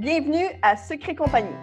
Bienvenue à Secret Compagnie.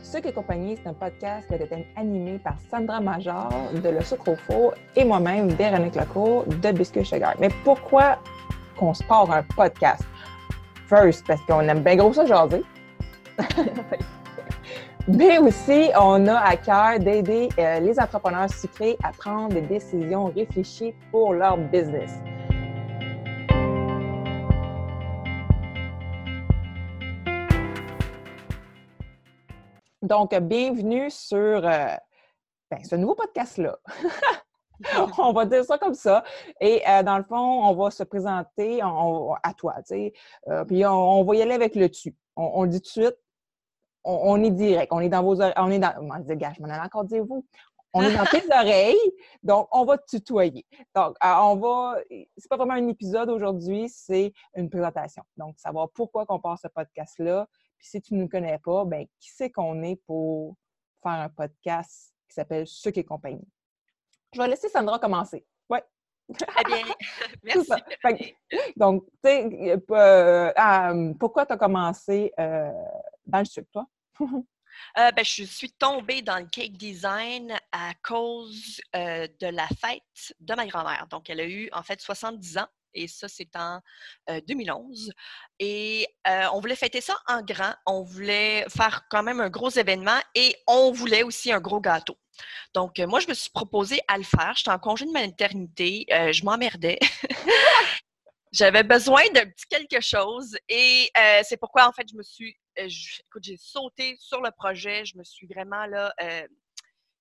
Secret Compagnie, c'est un podcast qui été animé par Sandra Major de Le Sucre au et moi-même, Véronique Lecourt de Biscuit Sugar. Mais pourquoi qu'on se part un podcast? First, parce qu'on aime bien gros ça. Mais aussi, on a à cœur d'aider euh, les entrepreneurs sucrés à prendre des décisions réfléchies pour leur business. Donc, bienvenue sur euh, ben, ce nouveau podcast-là. on va dire ça comme ça. Et euh, dans le fond, on va se présenter à toi, tu sais. Euh, puis on, va y aller avec le tu. On, dit tout de suite, on, est direct. On est dans vos oreilles. On est dans. je m'en allais encore dire vous. On est dans tes oreilles, donc on va tutoyer. Donc, on va. C'est pas vraiment un épisode aujourd'hui, c'est une présentation. Donc, savoir pourquoi qu'on part ce podcast-là, puis si tu ne nous connais pas, ben qui c'est qu'on est pour faire un podcast qui s'appelle qui est compagnie? Je vais laisser Sandra commencer. Oui. Très bien. Merci. donc, tu sais, euh, pourquoi tu as commencé euh, dans le sucre, toi? Euh, ben, je suis tombée dans le cake design à cause de la fête de ma grand-mère. Donc, elle a eu en fait 70 ans et ça, c'est en 2011. Et on voulait fêter ça en grand. On voulait faire quand même un gros événement et on voulait aussi un gros gâteau. Donc, moi, je me suis proposée à le faire. J'étais en congé de maternité. je m'emmerdais. J'avais besoin d'un petit quelque chose et c'est pourquoi, en fait, je me suis. écoute, j'ai sauté sur le projet. Je me suis vraiment là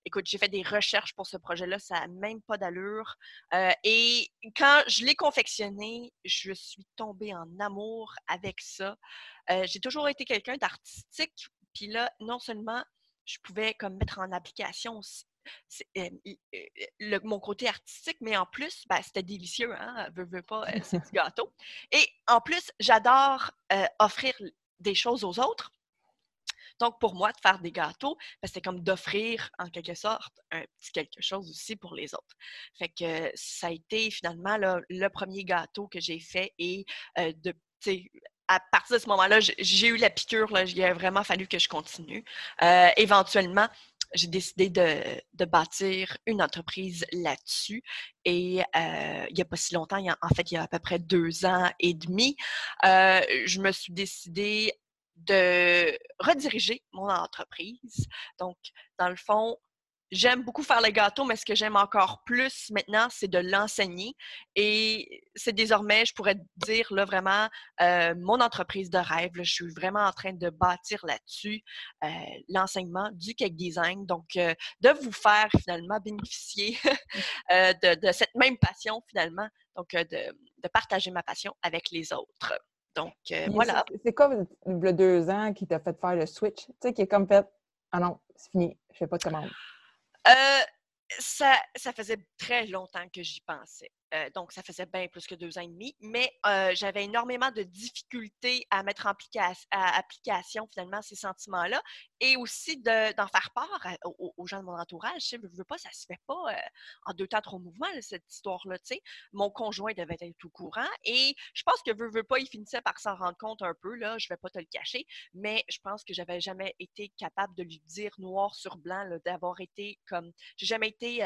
écoute, j'ai fait des recherches pour ce projet-là, ça n'a même pas d'allure. Euh, et quand je l'ai confectionné, je suis tombée en amour avec ça. Euh, j'ai toujours été quelqu'un d'artistique, puis là, non seulement je pouvais comme mettre en application euh, mon côté artistique, mais en plus, ben, c'était délicieux, hein? Veux, veux pas, c'est du gâteau. Et en plus, j'adore offrir des choses aux autres. Donc, pour moi, de faire des gâteaux, ben, c'était comme d'offrir, en quelque sorte, un petit quelque chose aussi pour les autres. Fait que ça a été finalement le premier gâteau que j'ai fait et de, à partir de ce moment-là, j'ai eu la piqûre. Il a vraiment fallu que je continue. éventuellement, j'ai décidé de, bâtir une entreprise là-dessus. Et il n'y a pas si longtemps, en fait, il y a à peu près deux ans et demi, je me suis décidée de rediriger mon entreprise. Donc, dans le fond, j'aime beaucoup faire les gâteaux, mais ce que j'aime encore plus maintenant, c'est de l'enseigner. Et c'est désormais, je pourrais dire, là, vraiment, euh, mon entreprise de rêve. je suis vraiment en train de bâtir là-dessus euh, l'enseignement du cake design. Donc, euh, de vous faire finalement bénéficier de, cette même passion, finalement. Donc, de partager ma passion avec les autres. Donc, euh, voilà. C'est quoi, le deux ans, qui t'a fait faire le switch? Tu sais, qui est comme fait, ah non, c'est fini, je fais pas de commande. Euh, ça, ça faisait très longtemps que j'y pensais. Euh, donc, ça faisait bien plus que deux ans et demi, mais euh, j'avais énormément de difficultés à mettre en application finalement ces sentiments-là et aussi d'en faire part aux, gens de mon entourage. Je ne veux pas, ça se fait pas euh, en deux temps, trois mouvements, cette histoire-là. Mon conjoint devait être au courant et je pense que veux, veux pas, il finissait par s'en rendre compte un peu, là, je vais pas te le cacher, mais je pense que j'avais jamais été capable de lui dire noir sur blanc, d'avoir été comme, j'ai jamais été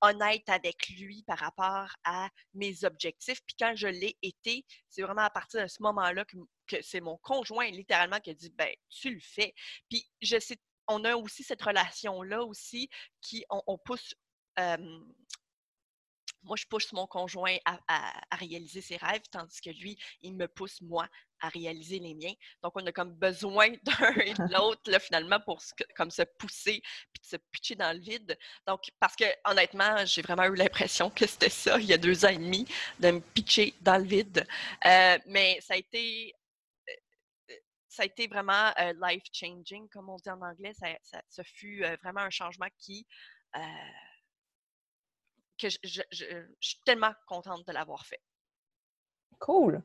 honnête avec lui par rapport à mes objectifs. Puis quand je l'ai été, c'est vraiment à partir de ce moment-là que, c'est mon conjoint littéralement qui a dit ben tu le fais. Puis je sais, on a aussi cette relation-là aussi qui on, pousse moi, je pousse mon conjoint à, réaliser ses rêves, tandis que lui, il me pousse, moi, à réaliser les miens. Donc, on a comme besoin d'un et de l'autre, finalement, pour comme se pousser puis se pitcher dans le vide. Donc, parce que, honnêtement, j'ai vraiment eu l'impression que c'était ça, il y a deux ans et demi, de me pitcher dans le vide. Euh, mais ça a été euh, euh, ça a été vraiment life-changing, comme on dit en anglais. Ça, ça, fut vraiment un changement qui, que je, suis tellement contente de l'avoir fait. Cool.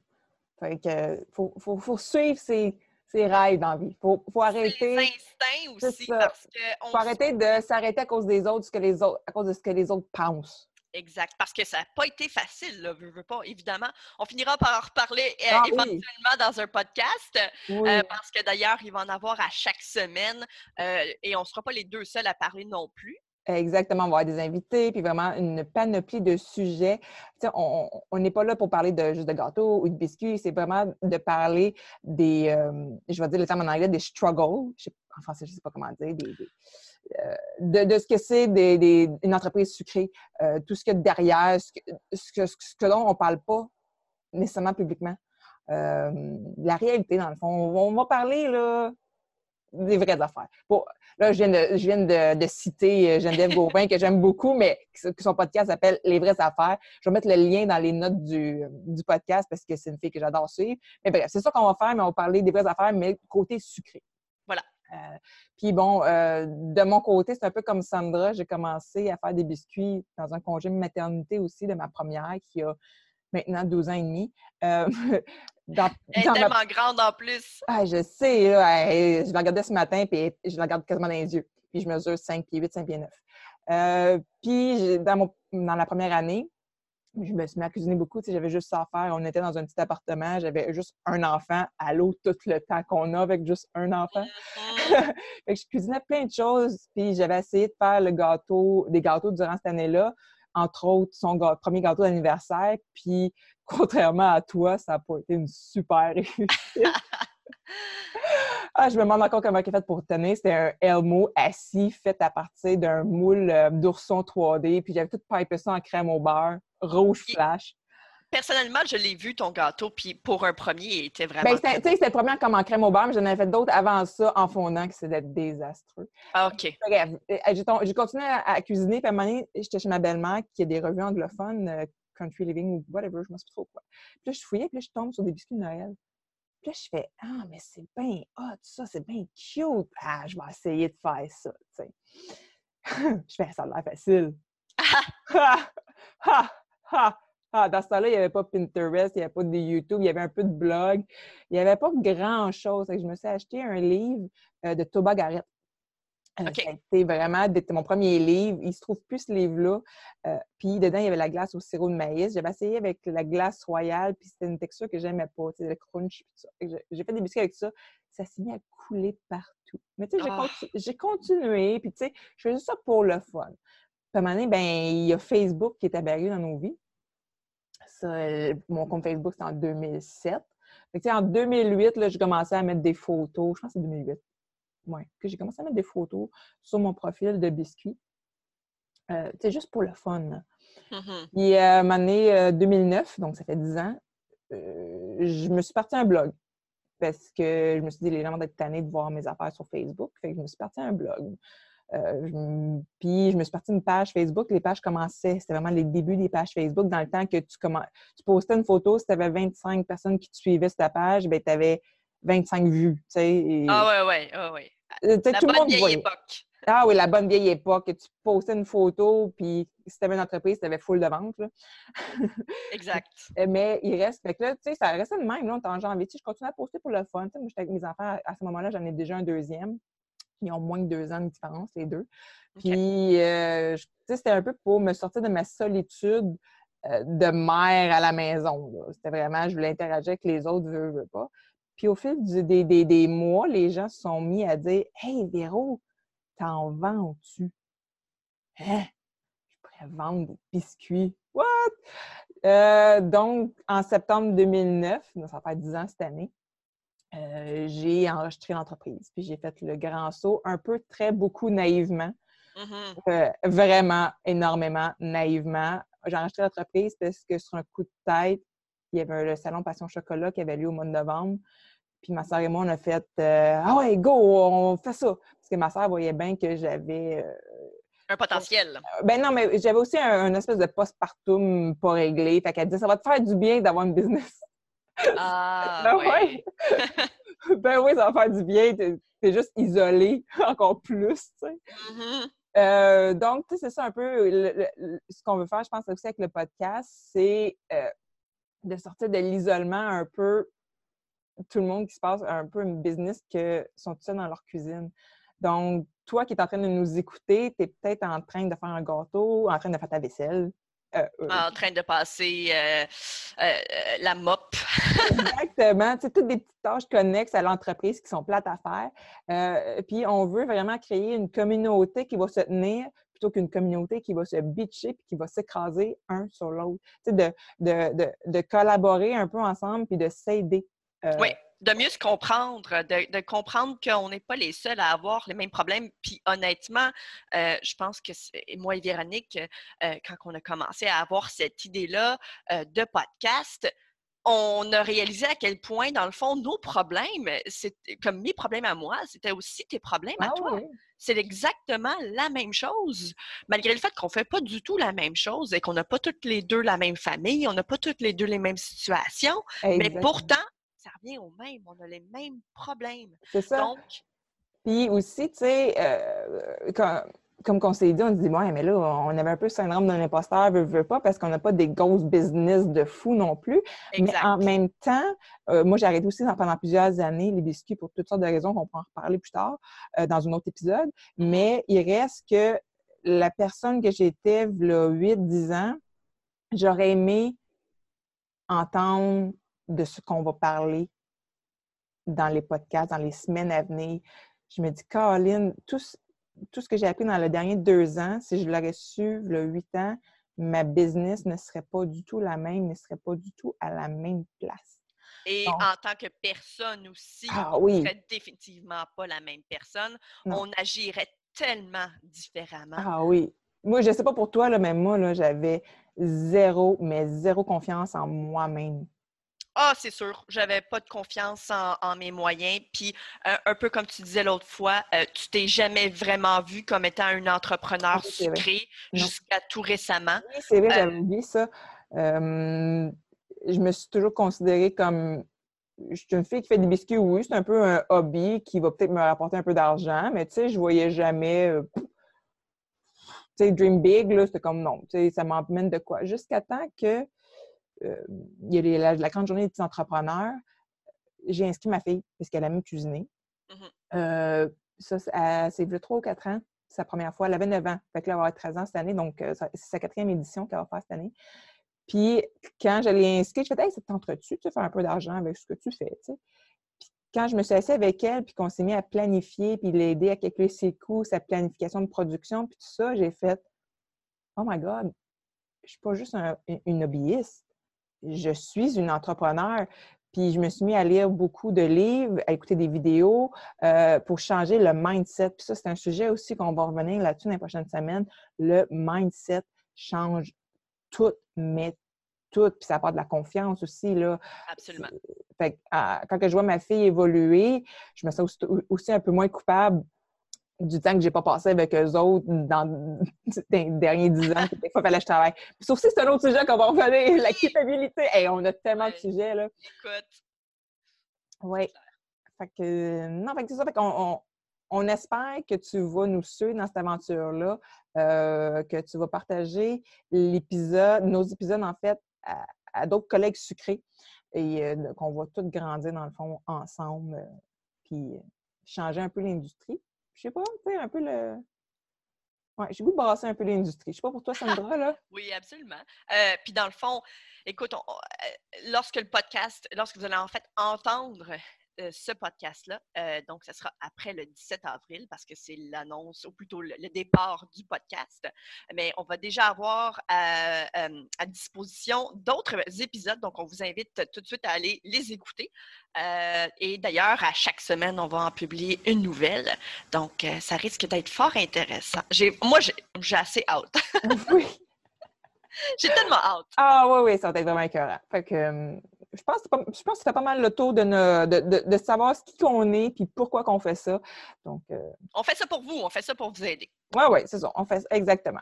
Fait que faut, faut, faut suivre ses, ses, rêves dans la vie. Faut, faut arrêter. instincts aussi. Parce faut arrêter de s'arrêter à cause des autres, ce que les autres, à cause de ce que les autres pensent. Exact, parce que ça n'a pas été facile, là, veux, veux pas, évidemment. On finira par en reparler euh, Ah oui. éventuellement dans un podcast, Oui. euh, parce que d'ailleurs, il va en avoir à chaque semaine euh, et on ne sera pas les deux seuls à parler non plus. Exactement, on va avoir des invités, puis vraiment une panoplie de sujets. Tu sais, on n'est pas là pour parler de juste de gâteaux ou de biscuits, c'est vraiment de parler des, euh, je vais dire le terme en anglais, des struggles, en français, je ne sais pas comment dire, euh, de, ce que c'est des, une entreprise sucrée, euh, tout ce qu'il y a derrière, ce que, ce que, ce que dont on ne parle pas nécessairement publiquement. La réalité, dans le fond. On, on va parler là, des vraies affaires. Bon, là, je viens de, je viens de, de citer euh, Geneviève Gauvin, que j'aime beaucoup, mais que son podcast s'appelle Les vraies affaires. Je vais mettre le lien dans les notes du, du podcast parce que c'est une fille que j'adore suivre. Mais bref, c'est ça qu'on va faire, mais on va parler des vraies affaires, mais côté sucré. Voilà. Euh, puis bon, euh, de mon côté, c'est un peu comme Sandra. J'ai commencé à faire des biscuits dans un congé de maternité aussi de ma première qui a maintenant 12 ans et demi. Euh, dans- Elle est dans ma- tellement grande en plus. ah, je sais, là, elle- je la regardais ce matin, puis je la regarde quasiment dans les yeux. Puis je mesure 5 pieds 8, 5 pieds 9. Euh, puis dans, mon, dans la première année, je me suis mis à cuisiner beaucoup. J'avais juste ça à faire. On était dans un petit appartement. J'avais juste un enfant à l'eau tout le temps qu'on a avec juste un enfant. Mhm. Fait que je cuisinais plein de choses. Puis j'avais essayé de faire le gâteau, des gâteaux durant cette année-là. Entre autres, son premier gâteau d'anniversaire. Puis contrairement à toi, ça n'a pas été une super réussite. Ah, je me demande encore comment il est fait pour tenir. C'était un Elmo assis fait à partir d'un moule euh, d'ourson 3D. Puis j'avais tout pipé ça en crème au beurre, rouge flash. Personnellement, je l'ai vu ton gâteau, puis pour un premier, il était vraiment. Ben, c'était sais, c'était le premier comme en crème au beurre, mais j'en avais fait d'autres avant ça en fondant, qui c'était désastreux. Ah, OK. Bref, euh, j'ai continué à, à cuisiner. Puis à un moment donné, j'étais chez ma belle-mère qui a des revues anglophones, euh, Country Living ou whatever, je ne sais plus trop quoi. Puis là, je fouillais, puis là, je tombe sur des biscuits de Noël. Puis là, je fais Ah, mais c'est bien hot, ça, c'est bien cute. Ah, je vais essayer de faire ça, tu sais. je fais Ça a l'air facile. Ha! Ha! Ha! Ah, dans ce temps-là, il n'y avait pas Pinterest, il n'y avait pas de YouTube, il y avait un peu de blog. Il n'y avait pas grand-chose. Je me suis acheté un livre euh, de Toba Garrett. Euh, OK. Ça a été vraiment mon premier livre. Il se trouve plus ce livre-là. Euh, puis dedans, il y avait la glace au sirop de maïs. J'avais essayé avec la glace royale, puis c'était une texture que j'aimais pas, le crunch. j'ai- fait des biscuits avec ça. Ça s'est mis à couler partout. Mais tu sais, j'ai Ah. j'ai continué, puis tu sais, je faisais ça pour le fun. Puis à un moment donné, ben, il y a Facebook qui est apparu dans nos vies. Ça, euh, mon compte Facebook, c'était en 2007. Fait que, tu sais, en 2008, là, j'ai commencé à mettre des photos. Je pense que c'est 2008. Oui, que j'ai commencé à mettre des photos sur mon profil de biscuits. Euh, sais, juste pour le fun. là. Mhm. Puis, euh, à euh, 2009, donc ça fait 10 ans, euh, je me suis partie un blog. Parce que je me suis dit, les gens vont être tannés de voir mes affaires sur Facebook. Fait que je me suis partie un blog. Je puis, je me suis partie une page Facebook. Les pages commençaient, c'était vraiment les débuts des pages Facebook. Dans le temps que tu, tu postais une photo, si tu avais 25 personnes qui te suivaient sur ta page, ben, tu avais 25 vues. tu sais, et- Ah, ouais, ouais, ah, ouais. euh, La tout le bonne monde vieille voyait. époque. Ah oui, la bonne vieille époque. que Tu postais une photo, puis si tu avais une entreprise, tu avais full de ventes. là. Exact. Euh, Mais il reste. Fait que là, tu sais, ça restait de même. Là, on était en janvier. Tu sais, Je continue à poster pour le fun. Moi, j'étais avec mes enfants. À- ce moment-là, j'en ai déjà un deuxième. Ils ont moins de deux ans de différence, les deux. Puis, euh, tu sais, c'était un peu pour me sortir de ma solitude de mère à la maison. C'était vraiment, je voulais interagir avec les autres, veux, veux pas. Puis, au fil du- des, des- des mois, les gens se sont mis à dire Hey, Véro, t'en vends-tu? Hein? Je pourrais vendre des biscuits. What? Euh, donc, en septembre 2009, donc ça va faire 10 ans cette année, euh, j'ai enregistré l'entreprise. Puis j'ai fait le grand saut, un peu très beaucoup naïvement, Mhm. euh, vraiment énormément naïvement. J'ai enregistré l'entreprise parce que sur un coup de tête, il y avait le salon Passion Chocolat qui avait lieu au mois de novembre. Puis ma soeur et moi, on a fait euh, Ah ouais, go, on fait ça. Parce que ma soeur voyait bien que j'avais euh, Un potentiel. ben non, mais j'avais aussi un, un espèce de postpartum pas réglé. Fait qu'elle disait, ça va te faire du bien d'avoir une business. Ah, ben ouais. ben oui, ça va faire du bien. T'es t'es juste isolé encore plus, tu sais. Mhm. Euh, donc, tu sais, c'est ça un peu le- le- le- ce qu'on veut faire, je pense aussi avec le podcast, c'est euh, de sortir de l'isolement un peu, tout le monde qui se passe un peu une business que sont tous seuls dans leur cuisine. Donc, toi qui es en train de nous écouter, tu es peut-être en train de faire un gâteau, en train de faire ta vaisselle, euh, en train de passer euh, euh, la mop. Exactement. Tu toutes des petites tâches connexes à l'entreprise qui sont plates à faire. puis on veut vraiment créer une communauté qui va se tenir qu'une communauté qui va se bitcher puis qui va s'écraser un sur l'autre. Sais, de, de, collaborer un peu ensemble puis de s'aider. oui de mieux se comprendre, de, comprendre qu'on n'est pas les seuls à avoir les mêmes problèmes. Puis honnêtement, euh, je pense que moi et Véronique, euh, quand on a commencé à avoir cette idée-là euh, de podcast, on a réalisé à quel point, dans le fond, nos problèmes, c'est comme mes problèmes à moi, c'était aussi tes problèmes à ah toi. C'est exactement la même chose, malgré le fait qu'on ne fait pas du tout la même chose et qu'on n'a pas toutes les deux la même famille, on n'a pas toutes les deux les mêmes situations, mais pourtant, ça revient au même. On a les mêmes problèmes. C'est ça. Donc. Puis aussi, tu sais, euh, comme, on s'est dit, on se dit, ouais, mais là, on avait un peu le syndrome d'un imposteur, veut, veut pas, parce qu'on n'a pas des grosses business de fou non plus. Mais en même temps, euh, moi, j'ai arrêté aussi pendant plusieurs années les biscuits pour toutes sortes de raisons qu'on pourra en reparler plus tard euh, dans un autre épisode. Mm-hmm. Mais il reste que la personne que j'étais, a 8-10 ans, j'aurais aimé entendre de ce qu'on va parler dans les podcasts, dans les semaines à venir. Je me dis, Caroline, tout, tout ce que j'ai appris dans les derniers deux ans, si je l'aurais su le huit ans, ma business ne serait pas du tout la même, ne serait pas du tout à la même place. Et en tant que personne aussi, ah, oui. ne serait définitivement pas la même personne. On agirait tellement différemment. Ah oui. Moi, je ne sais pas pour toi, là, mais moi, j'avais zéro, mais zéro confiance en moi-même. Ah, c'est sûr, j'avais pas de confiance en, mes moyens. Puis, euh, un peu comme tu disais l'autre fois, euh, tu t'es jamais vraiment vu comme étant un entrepreneur sucré jusqu'à tout récemment. Oui, c'est vrai, j'avais oublié ça. je me suis toujours considérée comme. Je suis une fille qui fait des biscuits, oui, c'est un peu un hobby qui va peut-être me rapporter un peu d'argent, mais tu sais, je voyais jamais. Euh, tu sais, Dream Big, là, c'était comme non, tu sais, ça m'emmène de quoi? Jusqu'à temps que euh, il y a la, grande journée des entrepreneurs. J'ai inscrit ma fille parce qu'elle aime cuisiner. Mmh euh, ça, c'est le 3 ou 4 ans, sa première fois. Elle avait 9 ans. Fait que là, elle va avoir 13 ans cette année. Donc, euh, c'est sa quatrième édition qu'elle va faire cette année. Puis, quand je l'ai inscrite, je fais Hey, ça t'entre-tu? Tu fais un peu d'argent avec ce que tu fais. Puis, quand je me suis assise avec elle, puis qu'on s'est mis à planifier, puis l'aider à calculer ses coûts, sa planification de production, puis tout ça, j'ai fait Oh my God, je suis pas juste une hobbyiste je suis une entrepreneur. Puis je me suis mis à lire beaucoup de livres, à écouter des vidéos euh, pour changer le mindset. Puis ça, c'est un sujet aussi qu'on va revenir là-dessus dans les prochaines semaines. Le mindset change tout, mais tout. Puis ça apporte de la confiance aussi. Là. Absolument. Fait quand je vois ma fille évoluer, je me sens aussi un peu moins coupable du temps que j'ai pas passé avec eux autres dans les derniers dix ans, des fois, il fallait que je travaille. Sauf si c'est un autre sujet qu'on va revenir, la culpabilité. Hey, on a tellement de sujets, là. Écoute. Oui. Fait que, non, fait que c'est ça. Fait qu'on on, espère que tu vas nous suivre dans cette aventure-là, euh, que tu vas partager l'épisode, nos épisodes, en fait, à, d'autres collègues sucrés et euh, qu'on va tous grandir, dans le fond, ensemble, euh, puis changer un peu l'industrie je sais pas, tu sais, un peu le. Ouais, j'ai goût de brasser un peu l'industrie. Je sais pas pour toi, Sandra, là. oui, absolument. Euh, puis dans le fond, écoute, euh, lorsque le podcast, lorsque vous allez en fait entendre euh, ce podcast-là. Euh, donc, ce sera après le 17 avril parce que c'est l'annonce, ou plutôt le, départ du podcast. Mais on va déjà avoir à, euh, disposition d'autres épisodes. Donc, on vous invite tout de suite à aller les écouter. et d'ailleurs, à chaque semaine, on va en publier une nouvelle. Donc, ça risque d'être fort intéressant. Moi, j'ai assez hâte. oui. J'ai tellement hâte. Ah oui, oui, ça va être vraiment écœurant. Fait que je pense, je pense que ça fait pas mal le tour de, de, de, savoir ce qu'on est et pourquoi qu'on fait ça. Donc, euh, On fait ça pour vous, on fait ça pour vous aider. Oui, oui, c'est ça. On fait exactement.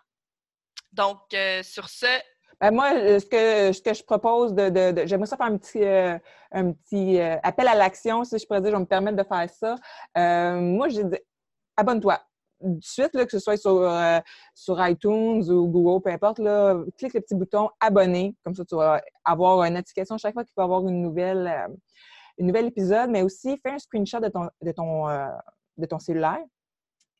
Donc, euh, sur ce. Ben moi, euh, ce que, ce que je propose de. j'aimerais ça faire un petit, un petit appel à l'action, si je pourrais dire, je vais me permettre de faire ça. moi, j'ai dit abonne-toi de suite, là, que ce soit sur, euh, sur iTunes ou Google, peu importe, là, clique le petit bouton abonner. Comme ça, tu vas avoir une notification chaque fois qu'il va y avoir une nouvelle, euh, une nouvelle épisode, mais aussi fais un screenshot de ton, de ton, euh, de ton cellulaire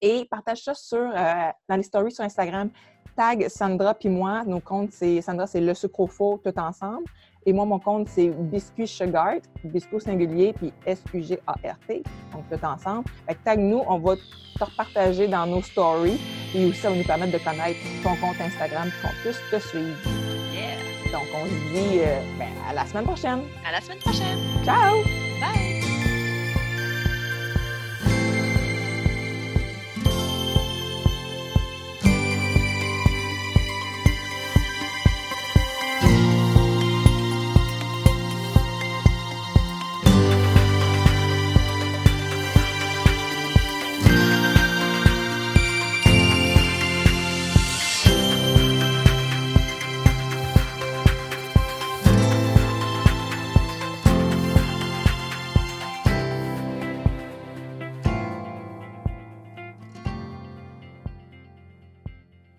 Et partage ça sur, euh, dans les stories sur Instagram. Tag Sandra puis moi. Nos comptes, c'est Sandra, c'est le sucre au tout ensemble. Et moi, mon compte, c'est Biscuit Sugar, Biscuit singulier, puis S-U-G-A-R-T, donc tout ensemble. Fait que tag nous, on va te repartager dans nos stories. Et aussi, ça va nous permettre de connaître ton compte Instagram pour qu'on puisse te suivre. Yeah! Donc, on se dit euh, ben, à la semaine prochaine. À la semaine prochaine! Ciao! Bye!